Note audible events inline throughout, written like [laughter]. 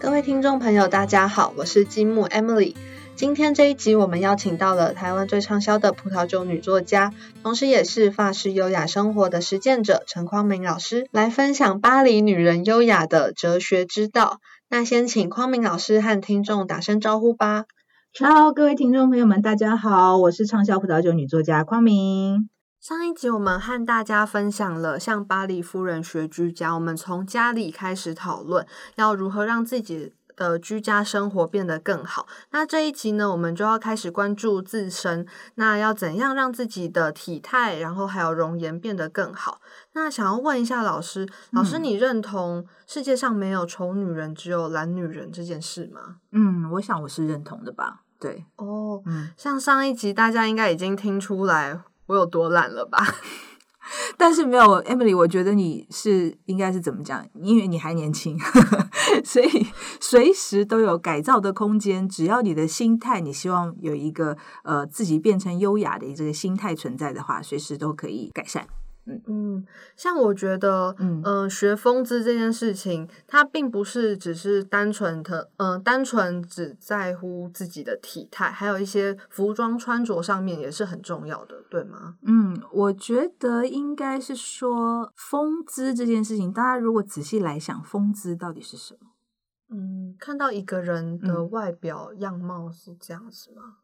各位听众朋友，大家好，我是金木 Emily。今天这一集，我们邀请到了台湾最畅销的葡萄酒女作家，同时也是法式优雅生活的实践者陈匡明老师，来分享巴黎女人优雅的哲学之道。那先请匡明老师和听众打声招呼吧。Hello，各位听众朋友们，大家好，我是畅销葡萄酒女作家匡明。上一集我们和大家分享了向巴黎夫人学居家，我们从家里开始讨论要如何让自己的居家生活变得更好。那这一集呢，我们就要开始关注自身，那要怎样让自己的体态，然后还有容颜变得更好？那想要问一下老师，老师你认同世界上没有丑女人，只有懒女人这件事吗？嗯，我想我是认同的吧。对，哦，嗯，像上一集大家应该已经听出来。我有多懒了吧？[laughs] 但是没有 Emily，我觉得你是应该是怎么讲？因为你还年轻，[laughs] 所以随时都有改造的空间。只要你的心态，你希望有一个呃自己变成优雅的这个心态存在的话，随时都可以改善。嗯，像我觉得，嗯，学风姿这件事情，它并不是只是单纯的，嗯，单纯只在乎自己的体态，还有一些服装穿着上面也是很重要的，对吗？嗯，我觉得应该是说风姿这件事情，大家如果仔细来想，风姿到底是什么？嗯，看到一个人的外表样貌是这样子吗？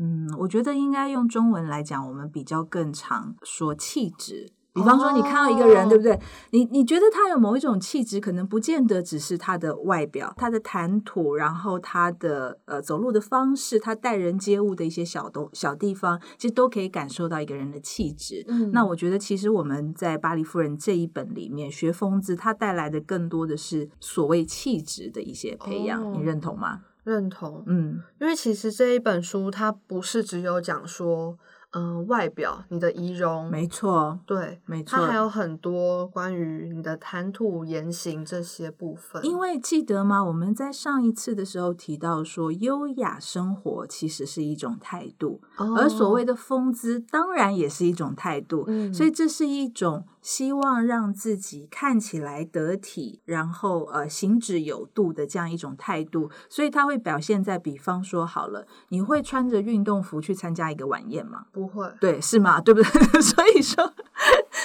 嗯，我觉得应该用中文来讲，我们比较更常说气质。比方说，你看到一个人，对不对？你你觉得他有某一种气质，可能不见得只是他的外表，他的谈吐，然后他的呃走路的方式，他待人接物的一些小东小地方，其实都可以感受到一个人的气质。嗯，那我觉得其实我们在《巴黎夫人》这一本里面学疯子，它带来的更多的是所谓气质的一些培养，你认同吗？认同。嗯，因为其实这一本书它不是只有讲说。嗯，外表，你的仪容，没错，对，没错，它还有很多关于你的谈吐、言行这些部分。因为记得吗？我们在上一次的时候提到说，优雅生活其实是一种态度，而所谓的风姿，当然也是一种态度。嗯，所以这是一种。希望让自己看起来得体，然后呃行止有度的这样一种态度，所以他会表现在，比方说好了，你会穿着运动服去参加一个晚宴吗？不会，对，是吗？对不对？[laughs] 所以说，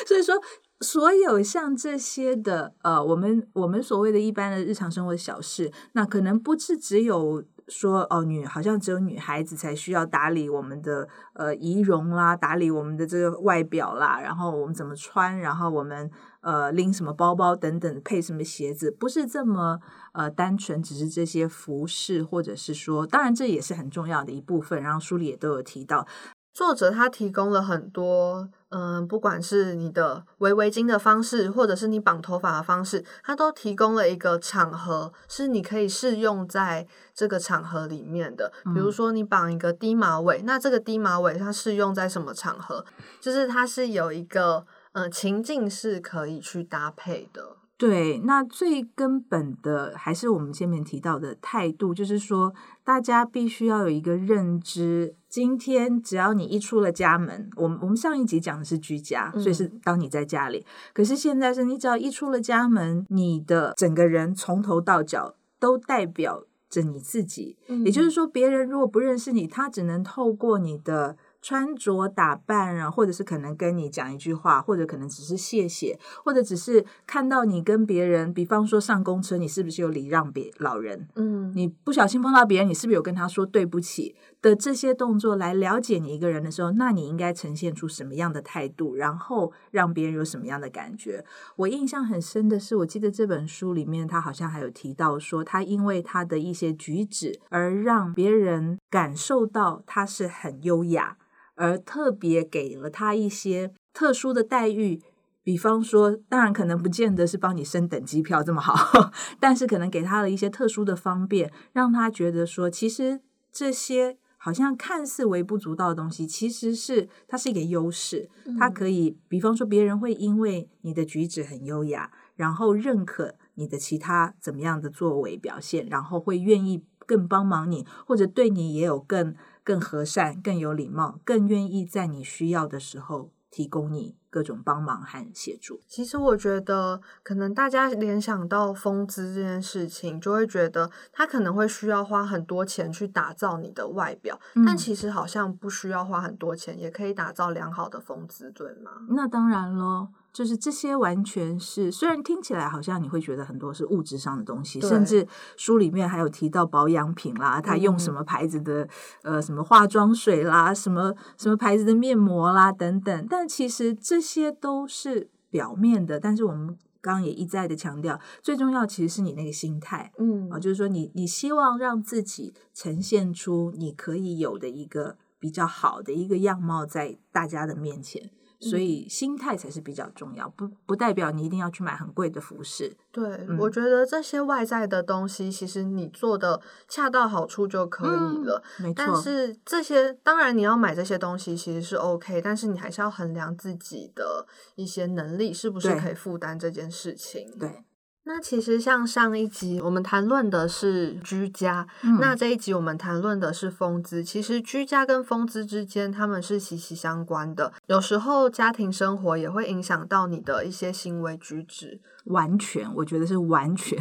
所以说，所有像这些的呃，我们我们所谓的一般的日常生活的小事，那可能不是只有。说哦，女好像只有女孩子才需要打理我们的呃仪容啦，打理我们的这个外表啦，然后我们怎么穿，然后我们呃拎什么包包等等，配什么鞋子，不是这么呃单纯，只是这些服饰，或者是说，当然这也是很重要的一部分。然后书里也都有提到。作者他提供了很多，嗯，不管是你的围围巾的方式，或者是你绑头发的方式，他都提供了一个场合，是你可以适用在这个场合里面的。比如说，你绑一个低马尾，那这个低马尾它适用在什么场合？就是它是有一个，嗯，情境是可以去搭配的。对，那最根本的还是我们前面提到的态度，就是说，大家必须要有一个认知。今天只要你一出了家门，我们我们上一集讲的是居家，所以是当你在家里。可是现在是你只要一出了家门，你的整个人从头到脚都代表着你自己。也就是说，别人如果不认识你，他只能透过你的。穿着打扮啊，或者是可能跟你讲一句话，或者可能只是谢谢，或者只是看到你跟别人，比方说上公车，你是不是有礼让别老人？嗯，你不小心碰到别人，你是不是有跟他说对不起的这些动作来了解你一个人的时候，那你应该呈现出什么样的态度，然后让别人有什么样的感觉？我印象很深的是，我记得这本书里面他好像还有提到说，他因为他的一些举止而让别人感受到他是很优雅。而特别给了他一些特殊的待遇，比方说，当然可能不见得是帮你升等机票这么好，[laughs] 但是可能给他了一些特殊的方便，让他觉得说，其实这些好像看似微不足道的东西，其实是它是一个优势。它可以，比方说，别人会因为你的举止很优雅，然后认可你的其他怎么样的作为表现，然后会愿意更帮忙你，或者对你也有更。更和善、更有礼貌、更愿意在你需要的时候提供你各种帮忙和协助。其实我觉得，可能大家联想到风姿这件事情，就会觉得他可能会需要花很多钱去打造你的外表，但其实好像不需要花很多钱，也可以打造良好的风姿，对吗？那当然喽。就是这些完全是，虽然听起来好像你会觉得很多是物质上的东西，甚至书里面还有提到保养品啦，他用什么牌子的呃什么化妆水啦，什么什么牌子的面膜啦等等，但其实这些都是表面的。但是我们刚刚也一再的强调，最重要其实是你那个心态，嗯啊，就是说你你希望让自己呈现出你可以有的一个比较好的一个样貌在大家的面前。所以心态才是比较重要，不不代表你一定要去买很贵的服饰。对，我觉得这些外在的东西，其实你做的恰到好处就可以了。没错。但是这些当然你要买这些东西其实是 OK，但是你还是要衡量自己的一些能力是不是可以负担这件事情。对。那其实像上一集我们谈论的是居家，那这一集我们谈论的是风姿。其实居家跟风姿之间，他们是息息相关的。有时候家庭生活也会影响到你的一些行为举止。完全，我觉得是完全。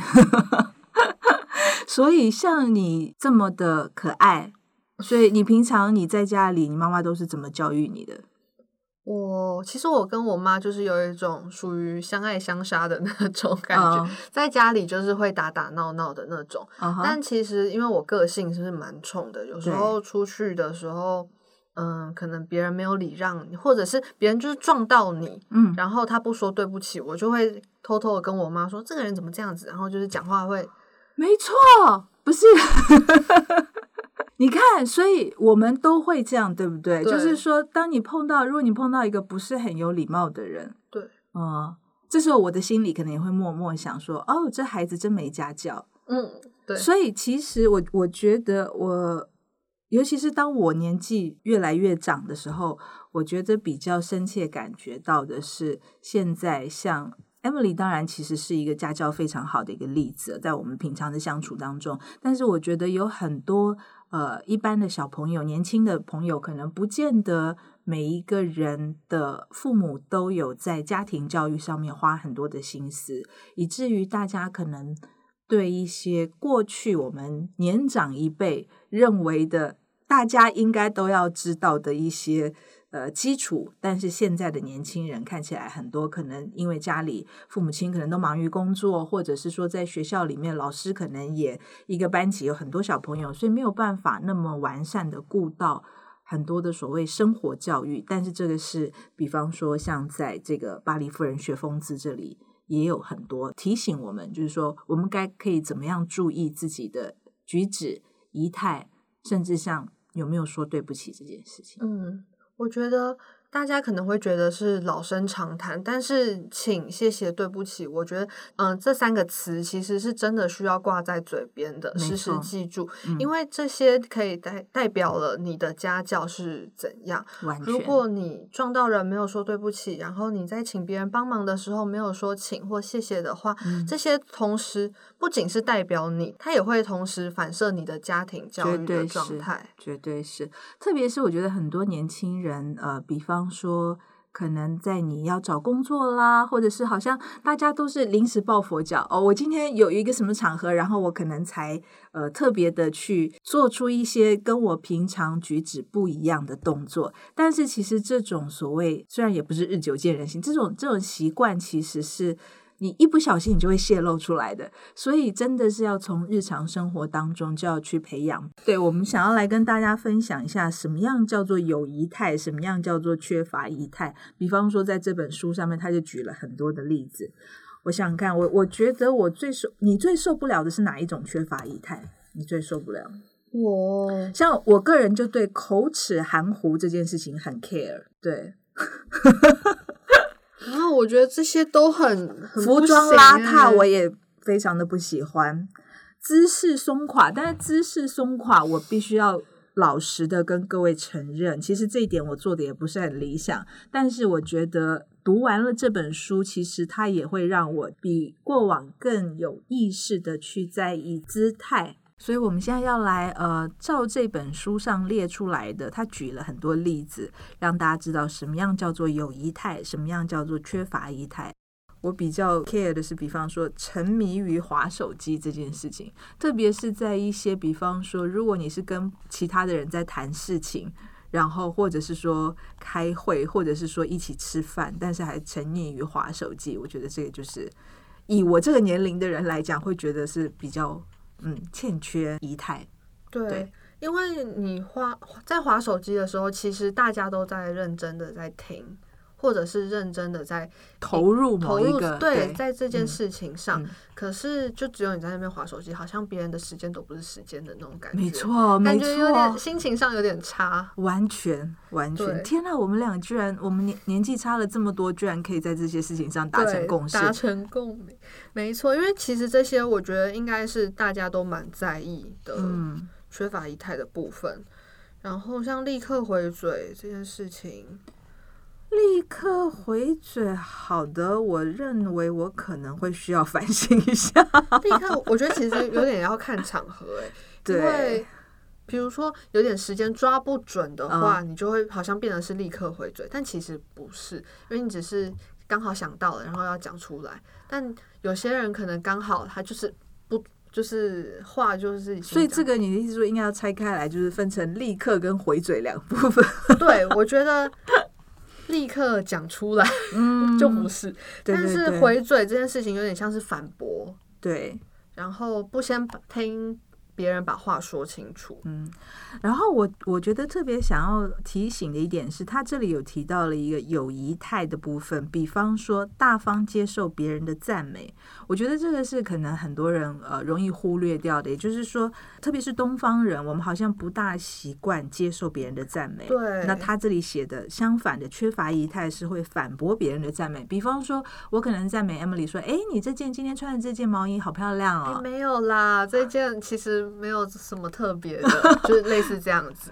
[laughs] 所以像你这么的可爱，所以你平常你在家里，你妈妈都是怎么教育你的？我其实我跟我妈就是有一种属于相爱相杀的 [laughs] 那种感觉，在家里就是会打打闹闹的那种，但其实因为我个性是蛮冲的，有时候出去的时候，嗯，可能别人没有礼让你，或者是别人就是撞到你，嗯，然后他不说对不起，我就会偷偷的跟我妈说这个人怎么这样子，然后就是讲话会，没错，不是。[laughs] 你看，所以我们都会这样，对不对？就是说，当你碰到，如果你碰到一个不是很有礼貌的人，对，嗯，这时候我的心里可能也会默默想说：“哦，这孩子真没家教。”嗯，对。所以其实我我觉得，我尤其是当我年纪越来越长的时候，我觉得比较深切感觉到的是，现在像 Emily，当然其实是一个家教非常好的一个例子，在我们平常的相处当中，但是我觉得有很多。呃，一般的小朋友、年轻的朋友，可能不见得每一个人的父母都有在家庭教育上面花很多的心思，以至于大家可能对一些过去我们年长一辈认为的，大家应该都要知道的一些。呃，基础，但是现在的年轻人看起来很多，可能因为家里父母亲可能都忙于工作，或者是说在学校里面，老师可能也一个班级有很多小朋友，所以没有办法那么完善的顾到很多的所谓生活教育。但是这个是，比方说像在这个巴黎夫人学风姿这里，也有很多提醒我们，就是说我们该可以怎么样注意自己的举止仪态，甚至像有没有说对不起这件事情。嗯。我觉得大家可能会觉得是老生常谈，但是请、谢谢、对不起，我觉得，嗯，这三个词其实是真的需要挂在嘴边的，时时记住，因为这些可以代代表了你的家教是怎样。如果你撞到人没有说对不起，然后你在请别人帮忙的时候没有说请或谢谢的话，这些同时不仅是代表你，它也会同时反射你的家庭教育的状态，绝对是。特别是我觉得很多年轻。人呃，比方说，可能在你要找工作啦，或者是好像大家都是临时抱佛脚哦，我今天有一个什么场合，然后我可能才呃特别的去做出一些跟我平常举止不一样的动作。但是其实这种所谓虽然也不是日久见人心，这种这种习惯其实是。你一不小心，你就会泄露出来的，所以真的是要从日常生活当中就要去培养。对我们想要来跟大家分享一下，什么样叫做有仪态，什么样叫做缺乏仪态。比方说，在这本书上面，他就举了很多的例子。我想看，我我觉得我最受你最受不了的是哪一种缺乏仪态？你最受不了？我像我个人就对口齿含糊这件事情很 care。对。[laughs] 我觉得这些都很服装邋遢，我也非常的不喜欢。姿势松垮，但是姿势松垮，我必须要老实的跟各位承认，其实这一点我做的也不是很理想。但是我觉得读完了这本书，其实它也会让我比过往更有意识的去在意姿态。所以我们现在要来呃，照这本书上列出来的，他举了很多例子，让大家知道什么样叫做有仪态，什么样叫做缺乏仪态。我比较 care 的是，比方说沉迷于划手机这件事情，特别是在一些比方说，如果你是跟其他的人在谈事情，然后或者是说开会，或者是说一起吃饭，但是还沉溺于划手机，我觉得这个就是以我这个年龄的人来讲，会觉得是比较嗯欠缺仪态。对，对因为你划在划手机的时候，其实大家都在认真的在听，或者是认真的在投入某投入一个对，在这件嗯事情上。嗯可是就只有你在那边划手机，好像别人的时间都不是时间的那种感觉。没，错，没感觉有点错，心情上有点差。完全完全。对天呐，我们俩居然，我们年年纪差了这么多，居然可以在这些事情上达成共识。达成共鸣，没错。因为其实这些，我觉得应该是大家都蛮在意的，嗯，缺乏仪态的部分。然后像立刻回嘴这件事情，立刻回嘴。好的，我认为我可能会需要反省一下。[laughs] 立刻，我觉得其实有点要看场合、欸，[laughs] 因对为，比如说有点时间抓不准的话，嗯你就会好像变得是立刻回嘴，但其实不是，因为你只是刚好想到了，然后要讲出来。但有些人可能刚好他就是不，就是话就是所以这个你的意思说应该要拆开来，就是分成立刻跟回嘴两部分。[laughs] 对我觉得立刻讲出来嗯。就不是，但是回嘴这件事情有点像是反驳，对。然后不先听别人把话说清楚。嗯，然后我我觉得特别想要提醒的一点是，他这里有提到了一个有仪态的部分，比方说大方接受别人的赞美，我觉得这个是可能很多人呃容易忽略掉的，也就是说，特别是东方人，我们好像不大习惯接受别人的赞美。对，那他这里写的相反的缺乏仪态是会反驳别人的赞美，比方说，我可能赞美 Emily 说：“哎，你这件今天穿的这件毛衣好漂亮哎、哦。没有啦，这件其实没有什么特别的，[laughs] 就是类似这样子。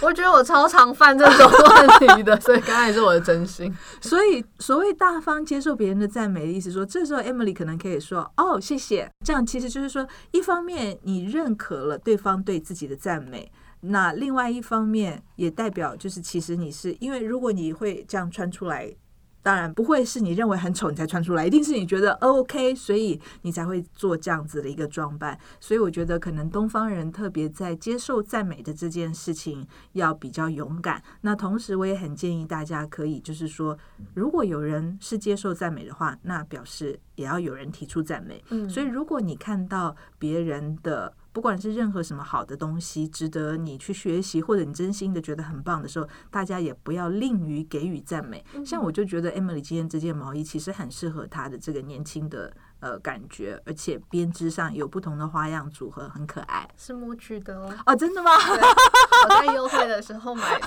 我觉得我超常犯这种问题的，所以刚才是我的真心。[laughs] 所以，所谓大方接受别人的赞美的意思说，这时候 Emily 可能可以说：“哦，谢谢。”这样其实就是说，一方面你认可了对方对自己的赞美，那另外一方面也代表就是，其实你是因为如果你会这样穿出来。当然不会是你认为很丑你才穿出来，一定是你觉得 OK，所以你才会做这样子的一个装扮。所以我觉得可能东方人特别在接受赞美的这件事情要比较勇敢。那同时我也很建议大家可以就是说，如果有人是接受赞美的话，那表示也要有人提出赞美。嗯，所以如果你看到别人的不管是任何什么好的东西，值得你去学习，或者你真心的觉得很棒的时候，大家也不要吝于给予赞美。像我就觉得 Emily 今天这件毛衣其实很适合她的这个年轻的呃感觉，而且编织上有不同的花样组合，很可爱。是木具的哦，哦，真的吗？我在优惠的时候买的，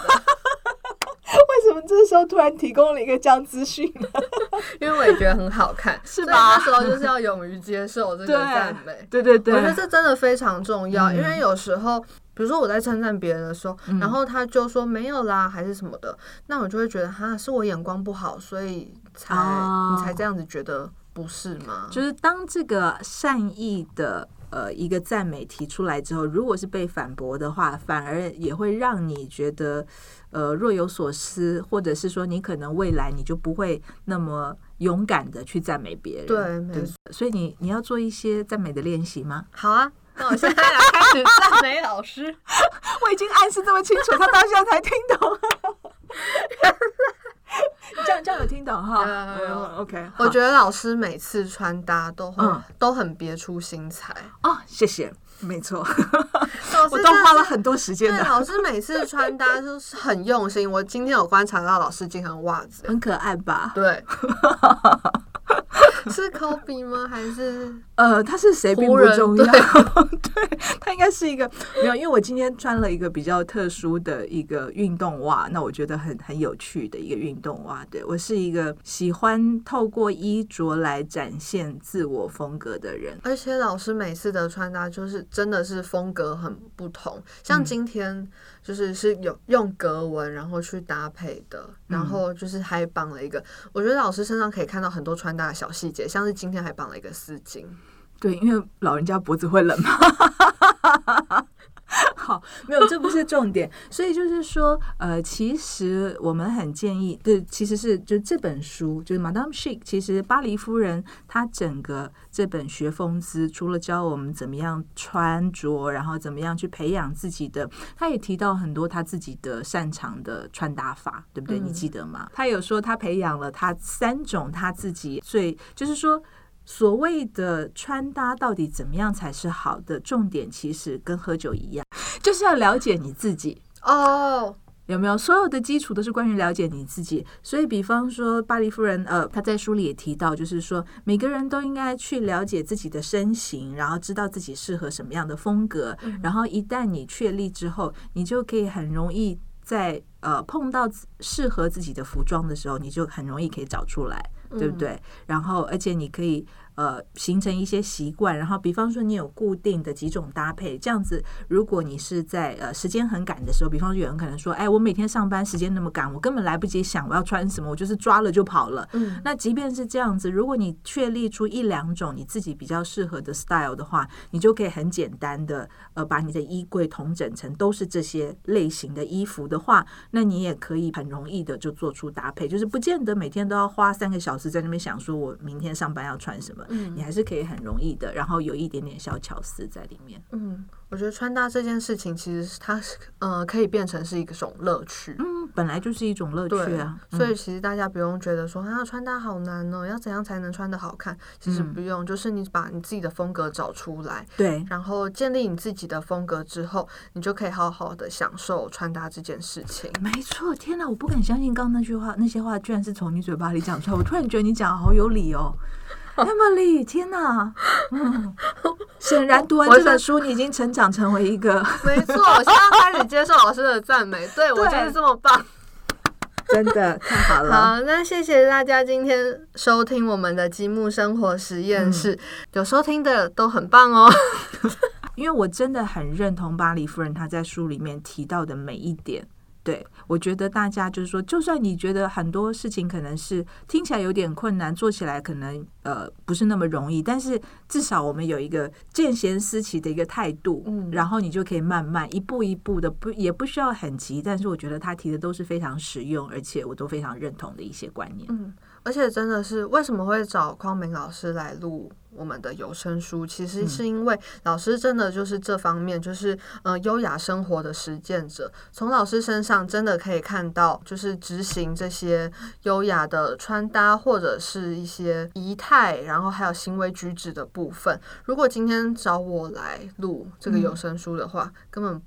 么这时候突然提供了一个这样资讯？[laughs] 因为我也觉得很好看，[laughs] 是吧？那时候就是要勇于接受这个赞美。对对对，我觉得这真的非常重要，嗯。因为有时候，比如说我在称赞别人的时候，嗯。然后他就说没有啦，还是什么的，那我就会觉得哈，是我眼光不好，所以才、哦。你才这样子觉得，不是吗？就是当这个善意的呃一个赞美提出来之后，如果是被反驳的话，反而也会让你觉得呃若有所思，或者是说你可能未来你就不会那么勇敢的去赞美别人。对没错所以你你要做一些赞美的练习吗？好啊，那我现在来开始赞美老师。[laughs] 我已经暗示这么清楚，他到现在才听懂。[laughs] [laughs] 这样这样有听懂哈？OK，我觉得老师每次穿搭都很、嗯都很别出心裁，得哦，谢谢，没错，[laughs] 我都花了很多时间对，的，老师每次穿搭都是很用心。我今天有观察到老师经常袜子，很可爱吧？对，[laughs] 是 Kobe 吗？还是 [laughs] 呃，他是谁并不重要，队 [laughs] 对他应该是一个没有，因为我今天穿了一个比较特殊的一个运动袜，那我觉得很很有趣的一个运动袜。对我是一个喜欢透过衣着来展现自我风格的人。而且老师每次的穿搭就是真的是风格很不同，像今天就是是有用格纹然后去搭配的，然后就是还绑了一个，我觉得老师身上可以看到很多穿搭的小细节，像是今天还绑了一个丝巾，对，因为老人家脖子会冷嘛，好，没有，这不是重点。所以就是说，呃，其实我们很建议，对，其实是就这本书，就是《Madame Chic》，其实巴黎夫人她整个这本学风姿，除了教我们怎么样穿着，然后怎么样去培养自己的，她也提到很多她自己的擅长的穿搭法，对不对？你记得吗？她有说她培养了她三种她自己最，就是说。所谓的穿搭到底怎么样才是好的？重点其实跟喝酒一样，[laughs] 就是要了解你自己哦。有没有？所有的基础都是关于了解你自己。所以，比方说巴黎夫人，呃，她在书里也提到，就是说每个人都应该去了解自己的身形，然后知道自己适合什么样的风格。然后一旦你确立之后，你就可以很容易在呃碰到适合自己的服装的时候，你就很容易可以找出来。对不对？然后，而且你可以。呃，形成一些习惯，然后比方说你有固定的几种搭配，这样子，如果你是在呃时间很赶的时候，比方说有人可能说，哎，我每天上班时间那么赶，我根本来不及想我要穿什么，我就是抓了就跑了。嗯，那即便是这样子，如果你确立出一两种你自己比较适合的 style 的话，你就可以很简单的呃把你的衣柜统整成都是这些类型的衣服的话，那你也可以很容易的就做出搭配，就是不见得每天都要花三个小时在那边想说我明天上班要穿什么。嗯，你还是可以很容易的，然后有一点点小巧思在里面。嗯，我觉得穿搭这件事情，其实它是呃可以变成是一种乐趣。嗯，本来就是一种乐趣啊。所以其实大家不用觉得说啊穿搭好难哦，要怎样才能穿的好看？其实不用，就是你把你自己的风格找出来，对，然后建立你自己的风格之后，你就可以好好的享受穿搭这件事情。没错，天哪，我不敢相信刚刚那句话，那些话居然是从你嘴巴里讲出来。我突然觉得你讲的好有理哦。Emily，天哪！嗯，显然读完这本书，你已经成长成为一个……没错，我现在开始接受老师的赞美，对我就是这么棒，[laughs] 真的太好了。好，那谢谢大家今天收听我们的积木生活实验室，有收听的都很棒哦。[laughs] 因为我真的很认同巴黎夫人她在书里面提到的每一点。对，我觉得大家就是说，就算你觉得很多事情可能是听起来有点困难，做起来可能呃不是那么容易，但是至少我们有一个见贤思齐的一个态度，嗯，然后你就可以慢慢一步一步的，不也不需要很急，但是我觉得他提的都是非常实用，而且我都非常认同的一些观念，嗯。而且真的是为什么会找匡明老师来录我们的有声书？其实是因为老师真的就是这方面，就是呃优雅生活的实践者。从老师身上真的可以看到，就是执行这些优雅的穿搭或者是一些仪态，然后还有行为举止的部分。如果今天找我来录这个有声书的话，根本。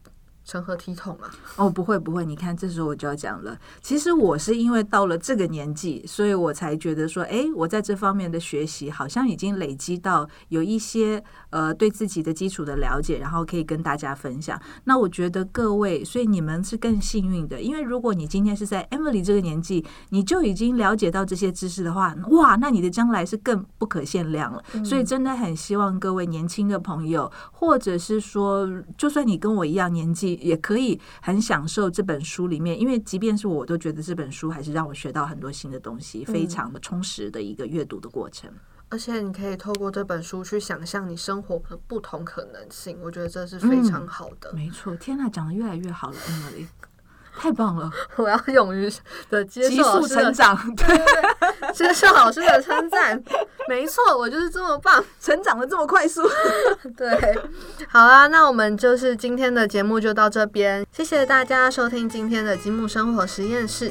成何体统啊？哦，不会不会，你看这时候我就要讲了。其实我是因为到了这个年纪，所以我才觉得说，哎，我在这方面的学习好像已经累积到有一些呃对自己的基础的了解，然后可以跟大家分享。那我觉得各位，所以你们是更幸运的，因为如果你今天是在 Emily 这个年纪，你就已经了解到这些知识的话，哇，那你的将来是更不可限量了。所以真的很希望各位年轻的朋友，或者是说，就算你跟我一样年纪。也可以很享受这本书里面，因为即便是我都觉得这本书还是让我学到很多新的东西，非常的充实的一个阅读的过程。而且你可以透过这本书去想象你生活的不同可能性，我觉得这是非常好的。没错，天呐，讲的越来越好了，Emily。太棒了！[laughs] 我要勇于的接受成长，对 [laughs] 对对，[laughs] 接受老师的称赞。没错，我就是这么棒，成长的这么快速。[laughs] 对，好啦，那我们就是今天的节目就到这边，谢谢大家收听今天的积木生活实验室。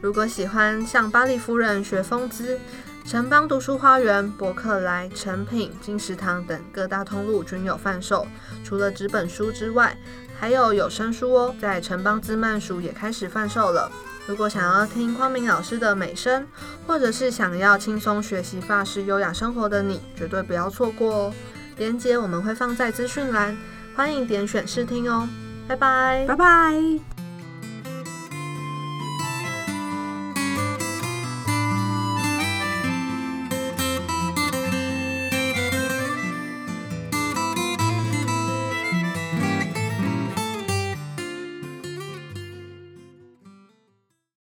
如果喜欢向巴黎夫人学风姿，城邦读书花园、博客来、成品、金石堂等各大通路均有贩售。除了纸本书之外，还有有声书哦，在城邦之曼书也开始贩售了。如果想要听光明老师的美声，或者是想要轻松学习发饰优雅生活的你，绝对不要错过哦。连接我们会放在资讯栏，欢迎点选试听哦。拜拜，拜拜。